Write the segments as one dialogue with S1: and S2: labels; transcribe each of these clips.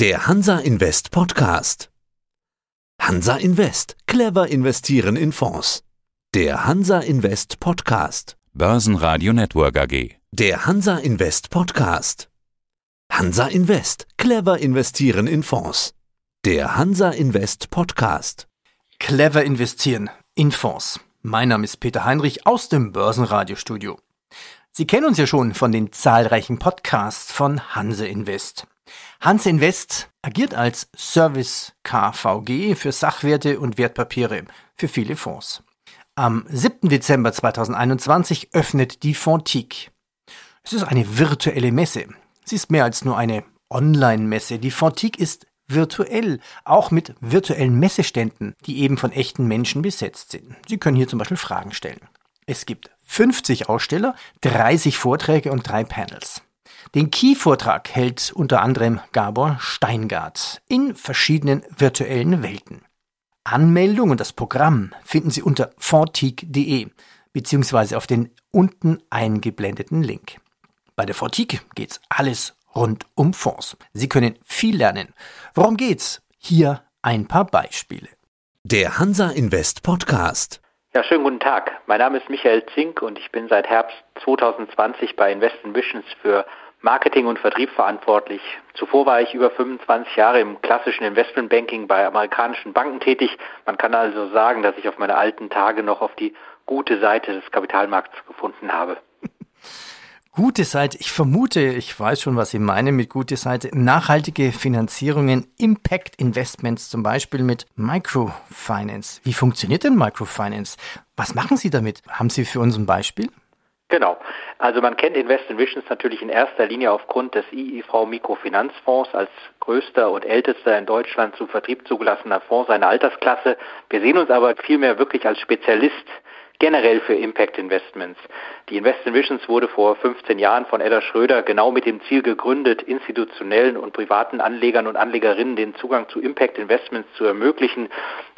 S1: Der Hansa Invest Podcast. Hansa Invest. Clever investieren in Fonds. Der Hansa Invest Podcast.
S2: Börsenradio Network AG.
S1: Der Hansa Invest Podcast. Hansa Invest. Clever investieren in Fonds. Der Hansa Invest Podcast.
S3: Clever investieren in Fonds. Mein Name ist Peter Heinrich aus dem Börsenradiostudio. Sie kennen uns ja schon von den zahlreichen Podcasts von Hanse Invest. Hanse Invest agiert als Service KVG für Sachwerte und Wertpapiere für viele Fonds. Am 7. Dezember 2021 öffnet die Fontique. Es ist eine virtuelle Messe. Sie ist mehr als nur eine Online-Messe. Die Fontique ist virtuell, auch mit virtuellen Messeständen, die eben von echten Menschen besetzt sind. Sie können hier zum Beispiel Fragen stellen. Es gibt 50 Aussteller, 30 Vorträge und drei Panels. Den Key-Vortrag hält unter anderem Gabor Steingart in verschiedenen virtuellen Welten. Anmeldung und das Programm finden Sie unter fortik.de beziehungsweise auf den unten eingeblendeten Link. Bei der Fortik geht's alles rund um Fonds. Sie können viel lernen. Worum geht's? Hier ein paar Beispiele.
S1: Der Hansa Invest Podcast.
S4: Ja, schönen guten Tag. Mein Name ist Michael Zink und ich bin seit Herbst 2020 bei Invest Visions für Marketing und Vertrieb verantwortlich. Zuvor war ich über 25 Jahre im klassischen Investmentbanking bei amerikanischen Banken tätig. Man kann also sagen, dass ich auf meine alten Tage noch auf die gute Seite des Kapitalmarkts gefunden habe.
S3: Gute Seite, ich vermute, ich weiß schon, was Sie meinen mit gute Seite. Nachhaltige Finanzierungen, Impact Investments, zum Beispiel mit Microfinance. Wie funktioniert denn Microfinance? Was machen Sie damit? Haben Sie für uns ein Beispiel?
S4: Genau. Also man kennt Invest Visions natürlich in erster Linie aufgrund des IIV Mikrofinanzfonds als größter und ältester in Deutschland zum Vertrieb zugelassener Fonds seiner Altersklasse. Wir sehen uns aber vielmehr wirklich als Spezialist generell für Impact Investments. Die Invest Visions wurde vor 15 Jahren von Edda Schröder genau mit dem Ziel gegründet, institutionellen und privaten Anlegern und Anlegerinnen den Zugang zu Impact Investments zu ermöglichen.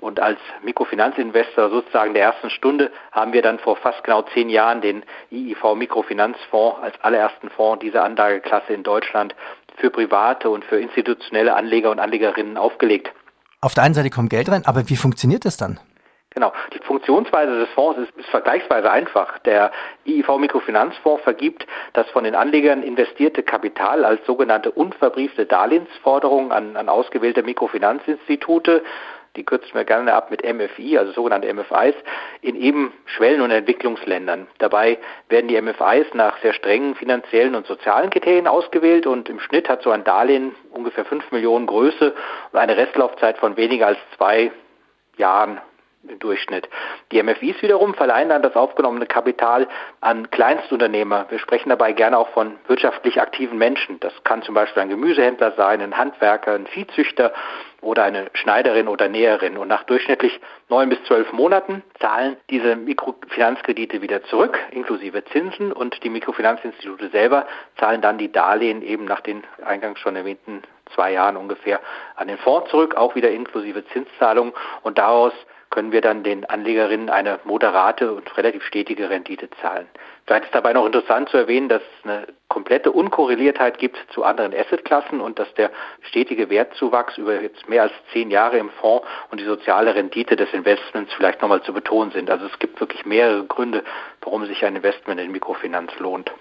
S4: Und als Mikrofinanzinvestor sozusagen der ersten Stunde haben wir dann vor fast genau zehn Jahren den IIV Mikrofinanzfonds als allerersten Fonds dieser Anlageklasse in Deutschland für private und für institutionelle Anleger und Anlegerinnen aufgelegt.
S3: Auf der einen Seite kommt Geld rein, aber wie funktioniert das dann?
S4: Genau. Die Funktionsweise des Fonds ist, ist, vergleichsweise einfach. Der IIV Mikrofinanzfonds vergibt das von den Anlegern investierte Kapital als sogenannte unverbriefte Darlehensforderung an, an ausgewählte Mikrofinanzinstitute die kürzen wir gerne ab mit MFI, also sogenannte MFIs, in eben Schwellen- und Entwicklungsländern. Dabei werden die MFIs nach sehr strengen finanziellen und sozialen Kriterien ausgewählt und im Schnitt hat so ein Darlehen ungefähr 5 Millionen Größe und eine Restlaufzeit von weniger als zwei Jahren im Durchschnitt. Die MFIs wiederum verleihen dann das aufgenommene Kapital an Kleinstunternehmer. Wir sprechen dabei gerne auch von wirtschaftlich aktiven Menschen. Das kann zum Beispiel ein Gemüsehändler sein, ein Handwerker, ein Viehzüchter oder eine Schneiderin oder Näherin. Und nach durchschnittlich neun bis zwölf Monaten zahlen diese Mikrofinanzkredite wieder zurück, inklusive Zinsen. Und die Mikrofinanzinstitute selber zahlen dann die Darlehen eben nach den eingangs schon erwähnten zwei Jahren ungefähr an den Fonds zurück, auch wieder inklusive Zinszahlungen. Und daraus können wir dann den Anlegerinnen eine moderate und relativ stetige Rendite zahlen. Vielleicht ist dabei noch interessant zu erwähnen, dass es eine komplette Unkorreliertheit gibt zu anderen Assetklassen und dass der stetige Wertzuwachs über jetzt mehr als zehn Jahre im Fonds und die soziale Rendite des Investments vielleicht nochmal zu betonen sind. Also es gibt wirklich mehrere Gründe, warum sich ein Investment in Mikrofinanz lohnt.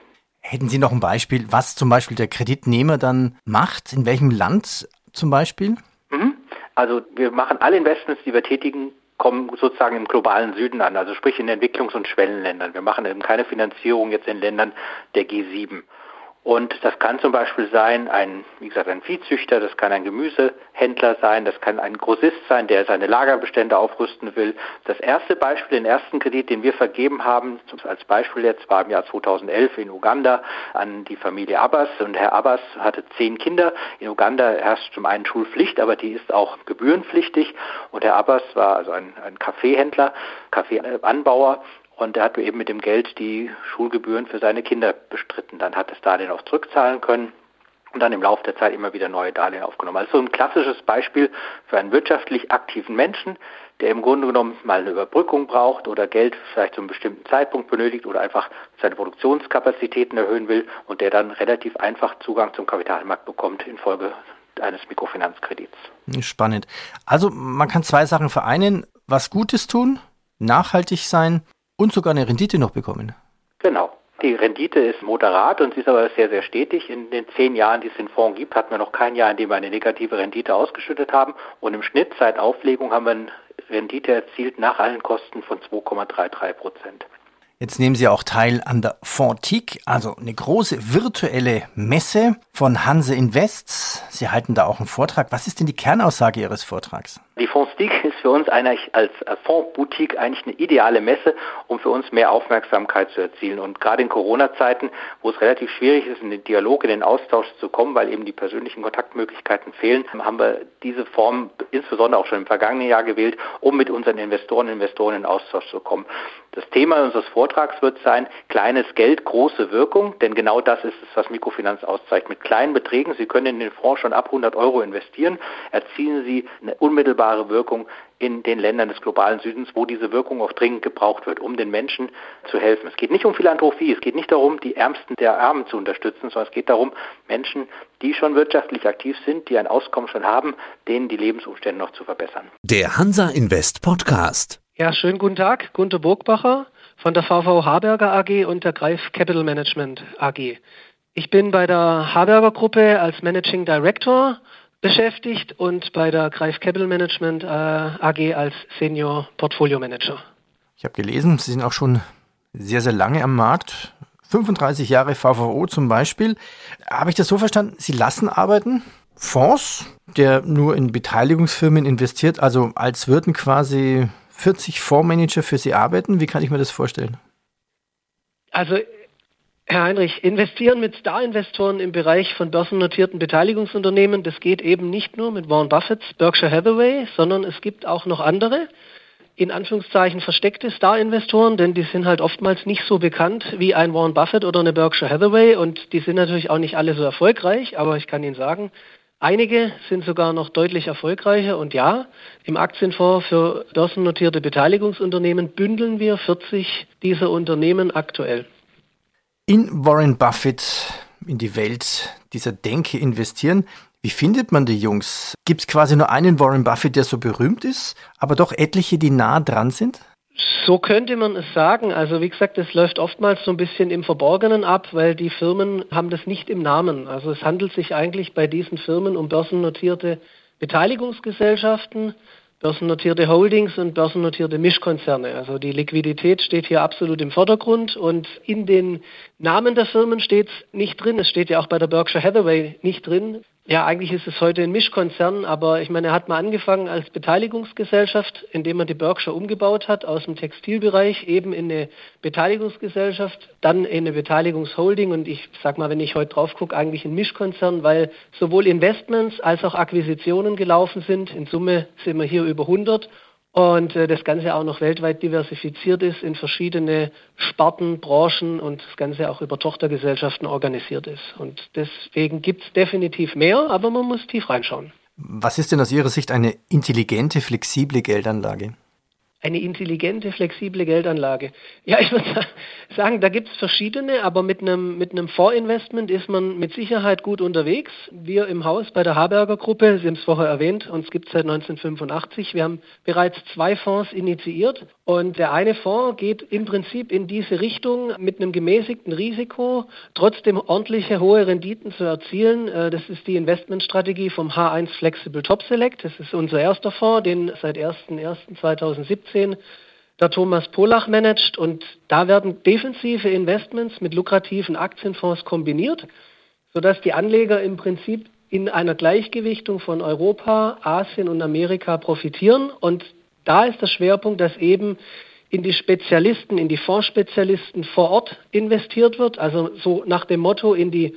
S3: Hätten Sie noch ein Beispiel, was zum Beispiel der Kreditnehmer dann macht? In welchem Land zum Beispiel?
S4: Mhm. Also wir machen alle Investments, die wir tätigen, kommen sozusagen im globalen Süden an, also sprich in Entwicklungs- und Schwellenländern. Wir machen eben keine Finanzierung jetzt in Ländern der G7. Und das kann zum Beispiel sein, ein, wie gesagt, ein Viehzüchter, das kann ein Gemüsehändler sein, das kann ein Grossist sein, der seine Lagerbestände aufrüsten will. Das erste Beispiel, den ersten Kredit, den wir vergeben haben, als Beispiel jetzt war im Jahr 2011 in Uganda an die Familie Abbas. Und Herr Abbas hatte zehn Kinder. In Uganda herrscht zum einen Schulpflicht, aber die ist auch gebührenpflichtig. Und Herr Abbas war also ein, ein Kaffeehändler, Kaffeeanbauer und er hat eben mit dem Geld die Schulgebühren für seine Kinder bestritten. Dann hat es Darlehen auch zurückzahlen können und dann im Laufe der Zeit immer wieder neue Darlehen aufgenommen. Also ein klassisches Beispiel für einen wirtschaftlich aktiven Menschen, der im Grunde genommen mal eine Überbrückung braucht oder Geld vielleicht zu einem bestimmten Zeitpunkt benötigt oder einfach seine Produktionskapazitäten erhöhen will und der dann relativ einfach Zugang zum Kapitalmarkt bekommt infolge eines Mikrofinanzkredits.
S3: Spannend. Also man kann zwei Sachen vereinen, was Gutes tun, nachhaltig sein und sogar eine Rendite noch bekommen.
S4: Genau. Die Rendite ist moderat und sie ist aber sehr, sehr stetig. In den zehn Jahren, die es den Fonds gibt, hatten wir noch kein Jahr, in dem wir eine negative Rendite ausgeschüttet haben. Und im Schnitt seit Auflegung haben wir eine Rendite erzielt nach allen Kosten von 2,33 Prozent.
S3: Jetzt nehmen Sie auch teil an der Fontique, also eine große virtuelle Messe von Hanse Invest. Sie halten da auch einen Vortrag. Was ist denn die Kernaussage Ihres Vortrags?
S4: Die Fondstique ist für uns eigentlich als Fondsboutique eigentlich eine ideale Messe, um für uns mehr Aufmerksamkeit zu erzielen. Und gerade in Corona-Zeiten, wo es relativ schwierig ist, in den Dialog, in den Austausch zu kommen, weil eben die persönlichen Kontaktmöglichkeiten fehlen, haben wir diese Form insbesondere auch schon im vergangenen Jahr gewählt, um mit unseren Investoren und Investoren in Austausch zu kommen. Das Thema unseres Vortrags wird sein, kleines Geld, große Wirkung, denn genau das ist es, was Mikrofinanz auszeichnet. Mit kleinen Beträgen, Sie können in den Fonds schon ab 100 Euro investieren, erzielen Sie eine unmittelbare Wirkung in den Ländern des globalen Südens, wo diese Wirkung auch dringend gebraucht wird, um den Menschen zu helfen. Es geht nicht um Philanthropie, es geht nicht darum, die Ärmsten der Armen zu unterstützen, sondern es geht darum, Menschen, die schon wirtschaftlich aktiv sind, die ein Auskommen schon haben, denen die Lebensumstände noch zu verbessern.
S1: Der Hansa Invest Podcast.
S5: Ja, schönen guten Tag. Gunter Burgbacher von der VV Harberger AG und der Greif Capital Management AG. Ich bin bei der Harberger Gruppe als Managing Director beschäftigt und bei der Greif Capital Management äh, AG als Senior Portfolio Manager.
S3: Ich habe gelesen, Sie sind auch schon sehr, sehr lange am Markt. 35 Jahre VVO zum Beispiel. Habe ich das so verstanden? Sie lassen arbeiten Fonds, der nur in Beteiligungsfirmen investiert, also als würden quasi 40 Fondsmanager für Sie arbeiten? Wie kann ich mir das vorstellen?
S5: Also Herr Heinrich, investieren mit Star-Investoren im Bereich von börsennotierten Beteiligungsunternehmen, das geht eben nicht nur mit Warren Buffetts Berkshire Hathaway, sondern es gibt auch noch andere, in Anführungszeichen versteckte Star-Investoren, denn die sind halt oftmals nicht so bekannt wie ein Warren Buffett oder eine Berkshire Hathaway und die sind natürlich auch nicht alle so erfolgreich, aber ich kann Ihnen sagen, Einige sind sogar noch deutlich erfolgreicher und ja, im Aktienfonds für börsennotierte Beteiligungsunternehmen bündeln wir 40 dieser Unternehmen aktuell.
S3: In Warren Buffett, in die Welt dieser Denke investieren. Wie findet man die Jungs? Gibt es quasi nur einen Warren Buffett, der so berühmt ist, aber doch etliche, die nah dran sind?
S5: So könnte man es sagen. Also wie gesagt, es läuft oftmals so ein bisschen im Verborgenen ab, weil die Firmen haben das nicht im Namen. Also es handelt sich eigentlich bei diesen Firmen um börsennotierte Beteiligungsgesellschaften, börsennotierte Holdings und börsennotierte Mischkonzerne. Also die Liquidität steht hier absolut im Vordergrund und in den Namen der Firmen steht es nicht drin. Es steht ja auch bei der Berkshire Hathaway nicht drin. Ja, eigentlich ist es heute ein Mischkonzern, aber ich meine, er hat mal angefangen als Beteiligungsgesellschaft, indem man die Berkshire umgebaut hat aus dem Textilbereich eben in eine Beteiligungsgesellschaft, dann in eine Beteiligungsholding und ich sag mal, wenn ich heute drauf gucke, eigentlich ein Mischkonzern, weil sowohl Investments als auch Akquisitionen gelaufen sind. In Summe sind wir hier über 100 und äh, das Ganze auch noch weltweit diversifiziert ist in verschiedene Sparten, Branchen und das Ganze auch über Tochtergesellschaften organisiert ist. Und deswegen gibt es definitiv mehr, aber man muss tief reinschauen.
S3: Was ist denn aus Ihrer Sicht eine intelligente, flexible Geldanlage?
S5: Eine intelligente, flexible Geldanlage. Ja, ich würde sagen, da gibt es verschiedene, aber mit einem, mit einem Vorinvestment ist man mit Sicherheit gut unterwegs. Wir im Haus bei der Haberger Gruppe, Sie haben es vorher erwähnt, uns gibt es seit 1985. Wir haben bereits zwei Fonds initiiert und der eine Fonds geht im Prinzip in diese Richtung mit einem gemäßigten Risiko, trotzdem ordentliche hohe Renditen zu erzielen. Äh, das ist die Investmentstrategie vom H1 Flexible Top Select. Das ist unser erster Fonds, den seit 01.01.2017 2017 der Thomas Polach managt und da werden defensive Investments mit lukrativen Aktienfonds kombiniert, sodass die Anleger im Prinzip in einer Gleichgewichtung von Europa, Asien und Amerika profitieren und da ist der Schwerpunkt, dass eben in die Spezialisten, in die Fondsspezialisten vor Ort investiert wird, also so nach dem Motto in die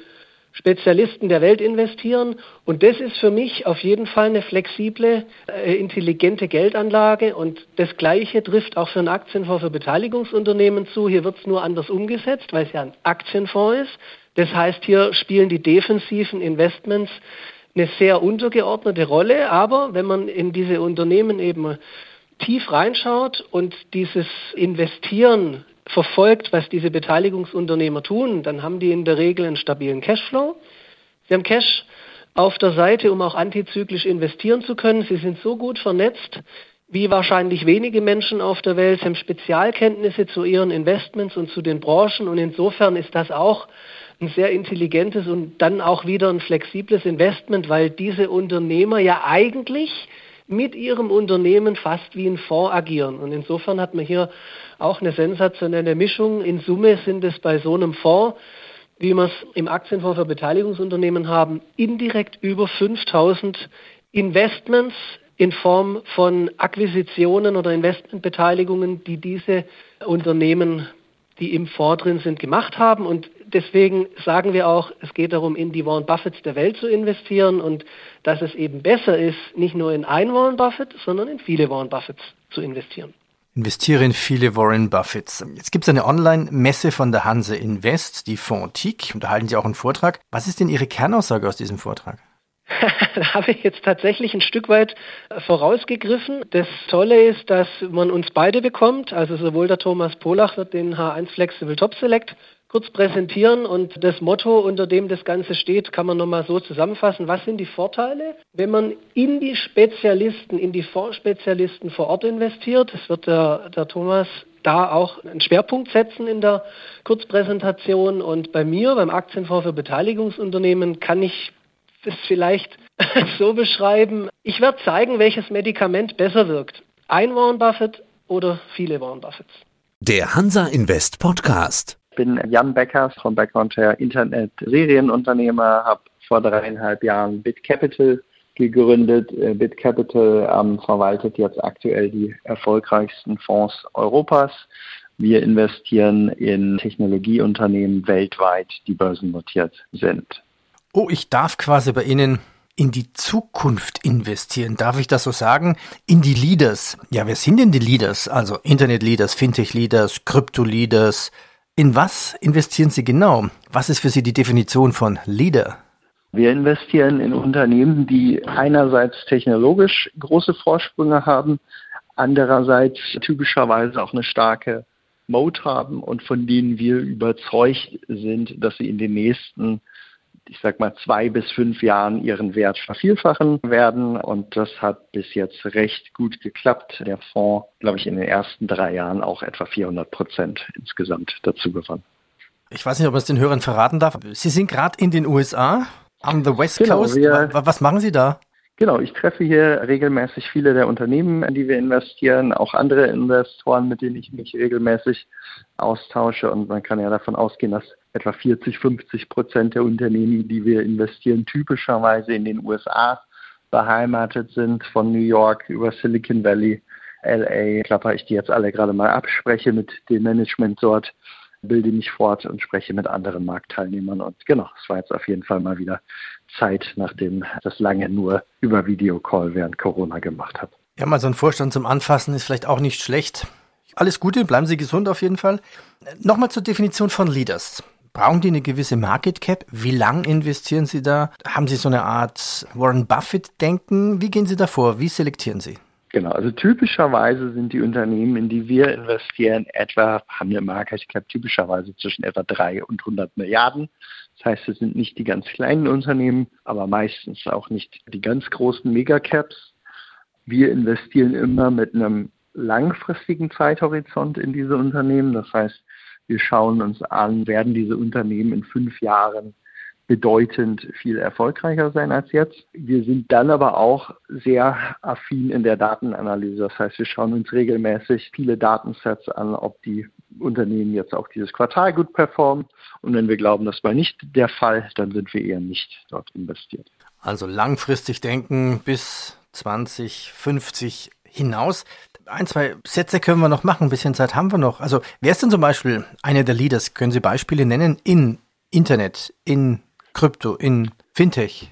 S5: Spezialisten der Welt investieren. Und das ist für mich auf jeden Fall eine flexible, äh, intelligente Geldanlage. Und das Gleiche trifft auch für einen Aktienfonds für Beteiligungsunternehmen zu. Hier wird es nur anders umgesetzt, weil es ja ein Aktienfonds ist. Das heißt, hier spielen die defensiven Investments eine sehr untergeordnete Rolle. Aber wenn man in diese Unternehmen eben tief reinschaut und dieses Investieren verfolgt, was diese Beteiligungsunternehmer tun, dann haben die in der Regel einen stabilen Cashflow. Sie haben Cash auf der Seite, um auch antizyklisch investieren zu können. Sie sind so gut vernetzt wie wahrscheinlich wenige Menschen auf der Welt, Sie haben Spezialkenntnisse zu ihren Investments und zu den Branchen und insofern ist das auch ein sehr intelligentes und dann auch wieder ein flexibles Investment, weil diese Unternehmer ja eigentlich mit ihrem Unternehmen fast wie ein Fonds agieren. Und insofern hat man hier auch eine sensationelle Mischung. In Summe sind es bei so einem Fonds, wie wir es im Aktienfonds für Beteiligungsunternehmen haben, indirekt über 5000 Investments in Form von Akquisitionen oder Investmentbeteiligungen, die diese Unternehmen, die im Fonds drin sind, gemacht haben. Und deswegen sagen wir auch, es geht darum, in die Warren Buffets der Welt zu investieren und dass es eben besser ist, nicht nur in ein Warren Buffett, sondern in viele Warren Buffets zu investieren.
S3: Investiere in viele Warren Buffets. Jetzt gibt es eine Online-Messe von der Hanse Invest, die Fontique, und da halten Sie auch einen Vortrag. Was ist denn Ihre Kernaussage aus diesem Vortrag?
S5: da habe ich jetzt tatsächlich ein Stück weit vorausgegriffen. Das Tolle ist, dass man uns beide bekommt. Also sowohl der Thomas Polach wird den H1 Flexible Top Select kurz präsentieren und das Motto, unter dem das Ganze steht, kann man nochmal so zusammenfassen. Was sind die Vorteile, wenn man in die Spezialisten, in die Fondsspezialisten vor Ort investiert? Das wird der, der Thomas da auch einen Schwerpunkt setzen in der Kurzpräsentation. Und bei mir, beim Aktienfonds für Beteiligungsunternehmen, kann ich das vielleicht so beschreiben. Ich werde zeigen, welches Medikament besser wirkt. Ein Warren Buffett oder viele Warren Buffets.
S1: Der Hansa Invest Podcast.
S6: Bin Jan Beckers vom Background her Internet-Serienunternehmer, habe vor dreieinhalb Jahren BitCapital gegründet. Äh, BitCapital ähm, verwaltet jetzt aktuell die erfolgreichsten Fonds Europas. Wir investieren in Technologieunternehmen weltweit, die börsennotiert sind.
S3: Oh, ich darf quasi bei Ihnen in die Zukunft investieren. Darf ich das so sagen? In die Leaders. Ja, wer sind denn die Leaders? Also Internet-Leaders, Fintech-Leaders, Krypto-Leaders, in was investieren Sie genau? Was ist für Sie die Definition von Leader?
S6: Wir investieren in Unternehmen, die einerseits technologisch große Vorsprünge haben, andererseits typischerweise auch eine starke Mode haben und von denen wir überzeugt sind, dass sie in den nächsten ich sag mal, zwei bis fünf Jahren ihren Wert vervielfachen werden. Und das hat bis jetzt recht gut geklappt. Der Fonds, glaube ich, in den ersten drei Jahren auch etwa 400 Prozent insgesamt dazu gewonnen.
S3: Ich weiß nicht, ob man es den Hörern verraten darf. Sie sind gerade in den USA, am the West genau, Coast. Was machen Sie da?
S6: Genau, ich treffe hier regelmäßig viele der Unternehmen, in die wir investieren, auch andere Investoren, mit denen ich mich regelmäßig austausche. Und man kann ja davon ausgehen, dass etwa 40, 50 Prozent der Unternehmen, die wir investieren, typischerweise in den USA beheimatet sind, von New York über Silicon Valley, LA, klapper ich die jetzt alle gerade mal ab, spreche mit dem Management dort, bilde mich fort und spreche mit anderen Marktteilnehmern. Und genau, es war jetzt auf jeden Fall mal wieder Zeit, nachdem das lange nur über Videocall während Corona gemacht habe.
S3: Ja, mal so ein Vorstand zum Anfassen ist vielleicht auch nicht schlecht. Alles Gute, bleiben Sie gesund auf jeden Fall. Nochmal zur Definition von Leaders. Brauchen die eine gewisse Market Cap? Wie lang investieren Sie da? Haben Sie so eine Art Warren Buffett-Denken? Wie gehen Sie da vor? Wie selektieren Sie?
S6: Genau, also typischerweise sind die Unternehmen, in die wir investieren, etwa, haben eine Market Cap typischerweise zwischen etwa 3 und 100 Milliarden. Das heißt, es sind nicht die ganz kleinen Unternehmen, aber meistens auch nicht die ganz großen Megacaps. Wir investieren immer mit einem langfristigen Zeithorizont in diese Unternehmen. Das heißt, wir schauen uns an, werden diese Unternehmen in fünf Jahren bedeutend viel erfolgreicher sein als jetzt. Wir sind dann aber auch sehr affin in der Datenanalyse. Das heißt, wir schauen uns regelmäßig viele Datensets an, ob die Unternehmen jetzt auch dieses Quartal gut performen. Und wenn wir glauben, das war nicht der Fall, dann sind wir eher nicht dort investiert.
S3: Also langfristig denken bis 2050 hinaus ein, zwei Sätze können wir noch machen, ein bisschen Zeit haben wir noch. Also, wer ist denn zum Beispiel einer der Leaders? Können Sie Beispiele nennen in Internet, in Krypto, in Fintech?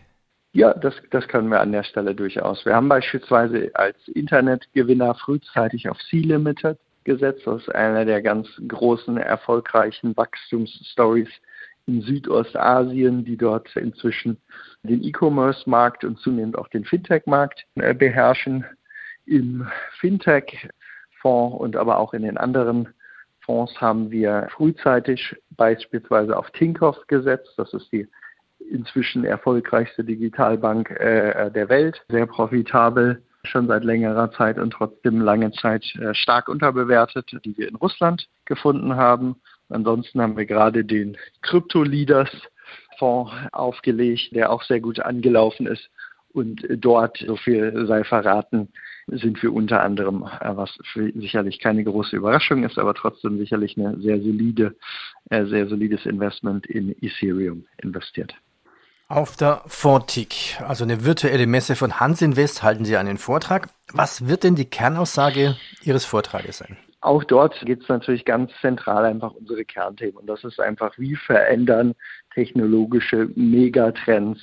S6: Ja, das, das können wir an der Stelle durchaus. Wir haben beispielsweise als Internetgewinner frühzeitig auf C-Limited gesetzt. Das ist einer der ganz großen, erfolgreichen Wachstumsstories in Südostasien, die dort inzwischen den E-Commerce-Markt und zunehmend auch den Fintech-Markt äh, beherrschen im Fintech-Fonds und aber auch in den anderen Fonds haben wir frühzeitig beispielsweise auf Tinkoff gesetzt. Das ist die inzwischen erfolgreichste Digitalbank äh, der Welt, sehr profitabel, schon seit längerer Zeit und trotzdem lange Zeit äh, stark unterbewertet, die wir in Russland gefunden haben. Ansonsten haben wir gerade den Crypto Leaders Fonds aufgelegt, der auch sehr gut angelaufen ist. Und dort, so viel sei verraten, sind wir unter anderem, äh, was sicherlich keine große Überraschung ist, aber trotzdem sicherlich eine sehr solide, äh, sehr solides Investment in Ethereum investiert.
S3: Auf der Fortic, also eine virtuelle Messe von Hans Invest, halten Sie einen Vortrag. Was wird denn die Kernaussage Ihres Vortrages sein?
S6: Auch dort geht es natürlich ganz zentral einfach unsere Kernthemen. Und das ist einfach, wie verändern technologische Megatrends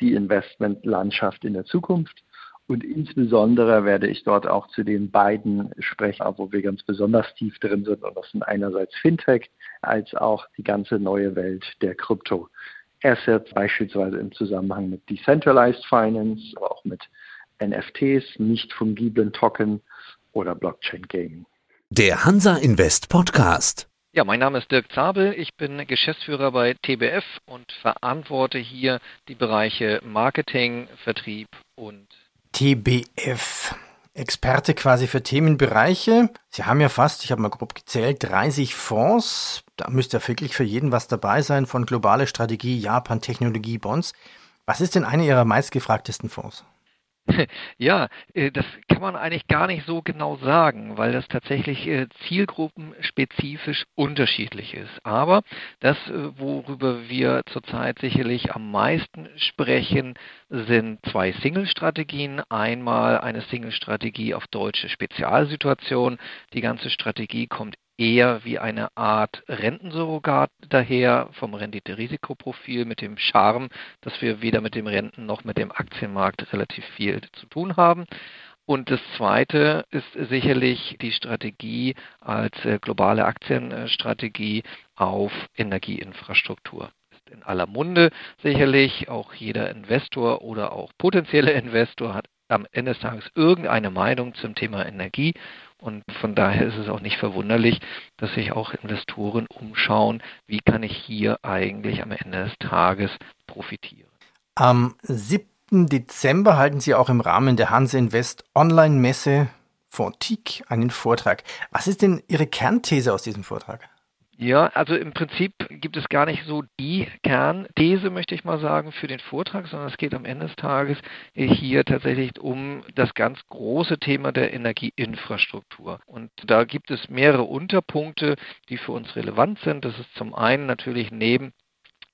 S6: die Investmentlandschaft in der Zukunft. Und insbesondere werde ich dort auch zu den beiden sprechen, wo wir ganz besonders tief drin sind. Und das sind einerseits Fintech als auch die ganze neue Welt der Krypto. Assets, beispielsweise im Zusammenhang mit Decentralized Finance, aber auch mit NFTs, nicht fungiblen Token oder Blockchain Gaming.
S1: Der Hansa Invest Podcast.
S7: Ja, mein Name ist Dirk Zabel. Ich bin Geschäftsführer bei TBF und verantworte hier die Bereiche Marketing, Vertrieb und
S3: TBF. Experte quasi für Themenbereiche. Sie haben ja fast, ich habe mal grob gezählt, 30 Fonds. Da müsste ja wirklich für jeden was dabei sein, von globale Strategie, Japan, Technologie, Bonds. Was ist denn einer Ihrer meistgefragtesten Fonds?
S7: Ja, äh, das kann man eigentlich gar nicht so genau sagen, weil das tatsächlich äh, zielgruppenspezifisch unterschiedlich ist. Aber das, äh, worüber wir zurzeit sicherlich am meisten sprechen, sind zwei Single-Strategien. Einmal eine Single-Strategie auf deutsche Spezialsituationen. Die ganze Strategie kommt eher wie eine Art Rentensurrogat daher vom Rendite-Risikoprofil mit dem Charme, dass wir weder mit dem Renten noch mit dem Aktienmarkt relativ viel zu tun haben. Und das Zweite ist sicherlich die Strategie als äh, globale Aktienstrategie auf Energieinfrastruktur. In aller Munde sicherlich. Auch jeder Investor oder auch potenzielle Investor hat am Ende des Tages irgendeine Meinung zum Thema Energie und von daher ist es auch nicht verwunderlich, dass sich auch Investoren umschauen, wie kann ich hier eigentlich am Ende des Tages profitieren.
S3: Am 7. Dezember halten Sie auch im Rahmen der Hanse Invest Online-Messe Fontique einen Vortrag. Was ist denn Ihre Kernthese aus diesem Vortrag?
S7: Ja, also im Prinzip gibt es gar nicht so die Kernthese, möchte ich mal sagen, für den Vortrag, sondern es geht am Ende des Tages hier tatsächlich um das ganz große Thema der Energieinfrastruktur. Und da gibt es mehrere Unterpunkte, die für uns relevant sind. Das ist zum einen natürlich neben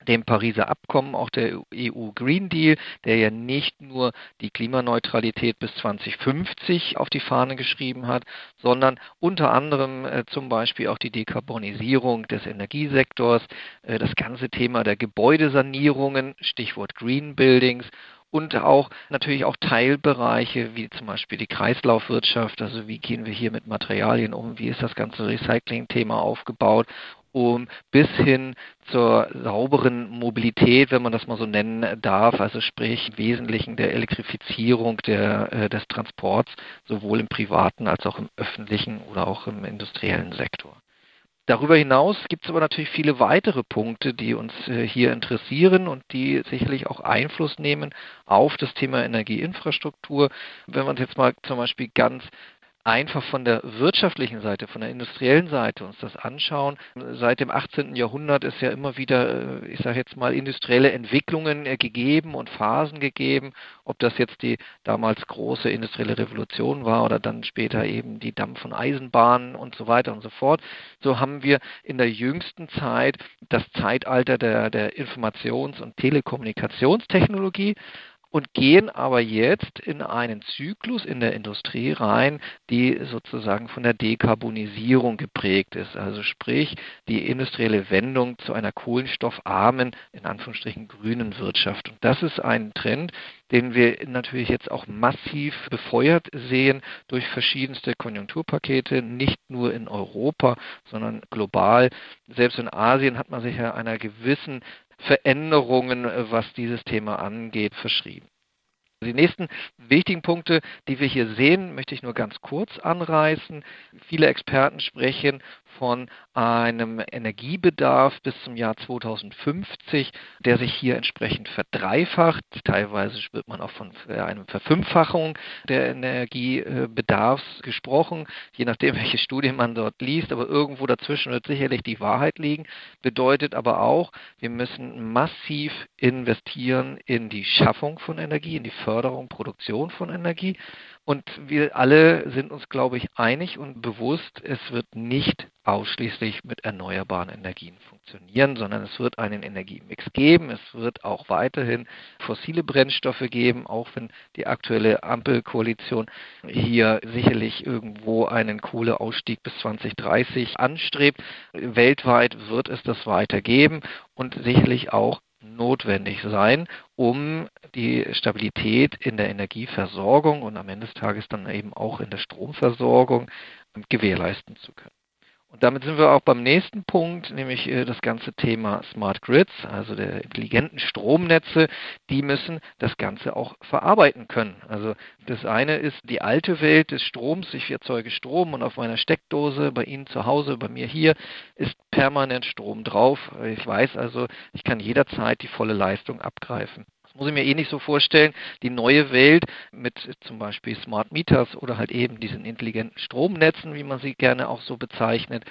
S7: dem Pariser Abkommen, auch der EU Green Deal, der ja nicht nur die Klimaneutralität bis 2050 auf die Fahne geschrieben hat, sondern unter anderem äh, zum Beispiel auch die Dekarbonisierung des Energiesektors, äh, das ganze Thema der Gebäudesanierungen, Stichwort Green Buildings und auch natürlich auch Teilbereiche wie zum Beispiel die Kreislaufwirtschaft, also wie gehen wir hier mit Materialien um, wie ist das ganze Recycling-Thema aufgebaut um bis hin zur sauberen Mobilität, wenn man das mal so nennen darf, also sprich im Wesentlichen der Elektrifizierung der, äh, des Transports, sowohl im privaten als auch im öffentlichen oder auch im industriellen Sektor. Darüber hinaus gibt es aber natürlich viele weitere Punkte, die uns äh, hier interessieren und die sicherlich auch Einfluss nehmen auf das Thema Energieinfrastruktur. Wenn wir uns jetzt mal zum Beispiel ganz einfach von der wirtschaftlichen Seite, von der industriellen Seite uns das anschauen. Seit dem 18. Jahrhundert ist ja immer wieder, äh, ich sage jetzt mal, industrielle Entwicklungen äh, gegeben und Phasen gegeben, ob das jetzt die damals große industrielle Revolution war oder dann später eben die Dampf- und Eisenbahnen und so weiter und so fort. So haben wir in der jüngsten Zeit das Zeitalter der, der Informations- und Telekommunikationstechnologie und gehen aber jetzt in einen Zyklus in der Industrie rein, die sozusagen von der Dekarbonisierung geprägt ist. Also sprich die industrielle Wendung zu einer kohlenstoffarmen, in Anführungsstrichen grünen Wirtschaft. Und das ist ein Trend, den wir natürlich jetzt auch massiv befeuert sehen durch verschiedenste Konjunkturpakete, nicht nur in Europa, sondern global. Selbst in Asien hat man sich ja einer gewissen Veränderungen, äh, was dieses Thema angeht, verschrieben. Die nächsten wichtigen Punkte, die wir hier sehen, möchte ich nur ganz kurz anreißen. Viele Experten sprechen von einem Energiebedarf bis zum Jahr 2050, der sich hier entsprechend verdreifacht. Teilweise wird man auch von einer Verfünffachung der Energiebedarfs gesprochen, je nachdem, welche Studien man dort liest. Aber irgendwo dazwischen wird sicherlich die Wahrheit liegen. Bedeutet aber auch, wir müssen massiv investieren in die Schaffung von Energie, in die Förderung, Produktion von Energie. Und wir alle sind uns, glaube ich, einig und bewusst, es wird nicht ausschließlich mit erneuerbaren Energien funktionieren, sondern es wird einen Energiemix geben. Es wird auch weiterhin fossile Brennstoffe geben, auch wenn die aktuelle Ampelkoalition hier sicherlich irgendwo einen Kohleausstieg bis 2030 anstrebt. Weltweit wird es das weitergeben und sicherlich auch notwendig sein, um die Stabilität in der Energieversorgung und am Ende des Tages dann eben auch in der Stromversorgung gewährleisten zu können. Damit sind wir auch beim nächsten Punkt, nämlich äh, das ganze Thema Smart Grids, also der intelligenten Stromnetze. Die müssen das Ganze auch verarbeiten können. Also das eine ist die alte Welt des Stroms. Ich erzeuge Strom und auf meiner Steckdose bei Ihnen zu Hause, bei mir hier, ist permanent Strom drauf. Ich weiß also, ich kann jederzeit die volle Leistung abgreifen muss ich mir eh nicht so vorstellen. Die neue Welt mit zum Beispiel Smart Meters oder halt eben diesen intelligenten Stromnetzen, wie man sie gerne auch so bezeichnet,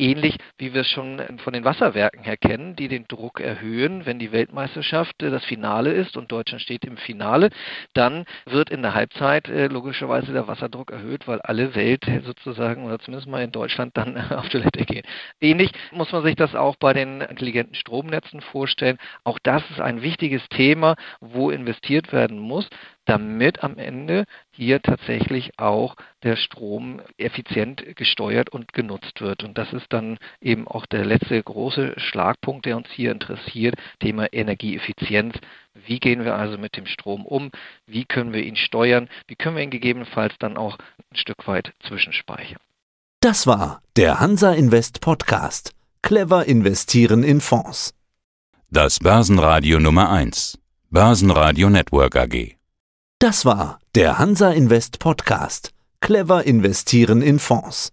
S7: ähnlich wie wir es schon von den Wasserwerken her kennen, die den Druck erhöhen, wenn die Weltmeisterschaft äh, das Finale ist und Deutschland steht im Finale, dann wird in der Halbzeit äh, logischerweise der Wasserdruck erhöht, weil alle Welt sozusagen oder zumindest mal in Deutschland dann auf Toilette geht. Ähnlich muss man sich das auch bei den intelligenten Stromnetzen vorstellen. Auch das ist ein wichtiges Thema, wo investiert werden muss damit am Ende hier tatsächlich auch der Strom effizient gesteuert und genutzt wird. Und das ist dann eben auch der letzte große Schlagpunkt, der uns hier interessiert, Thema Energieeffizienz. Wie gehen wir also mit dem Strom um? Wie können wir ihn steuern? Wie können wir ihn gegebenenfalls dann auch ein Stück weit zwischenspeichern?
S1: Das war der Hansa Invest Podcast. Clever investieren in Fonds.
S2: Das Börsenradio Nummer 1. Börsenradio Network AG.
S1: Das war der Hansa Invest Podcast. Clever investieren in Fonds.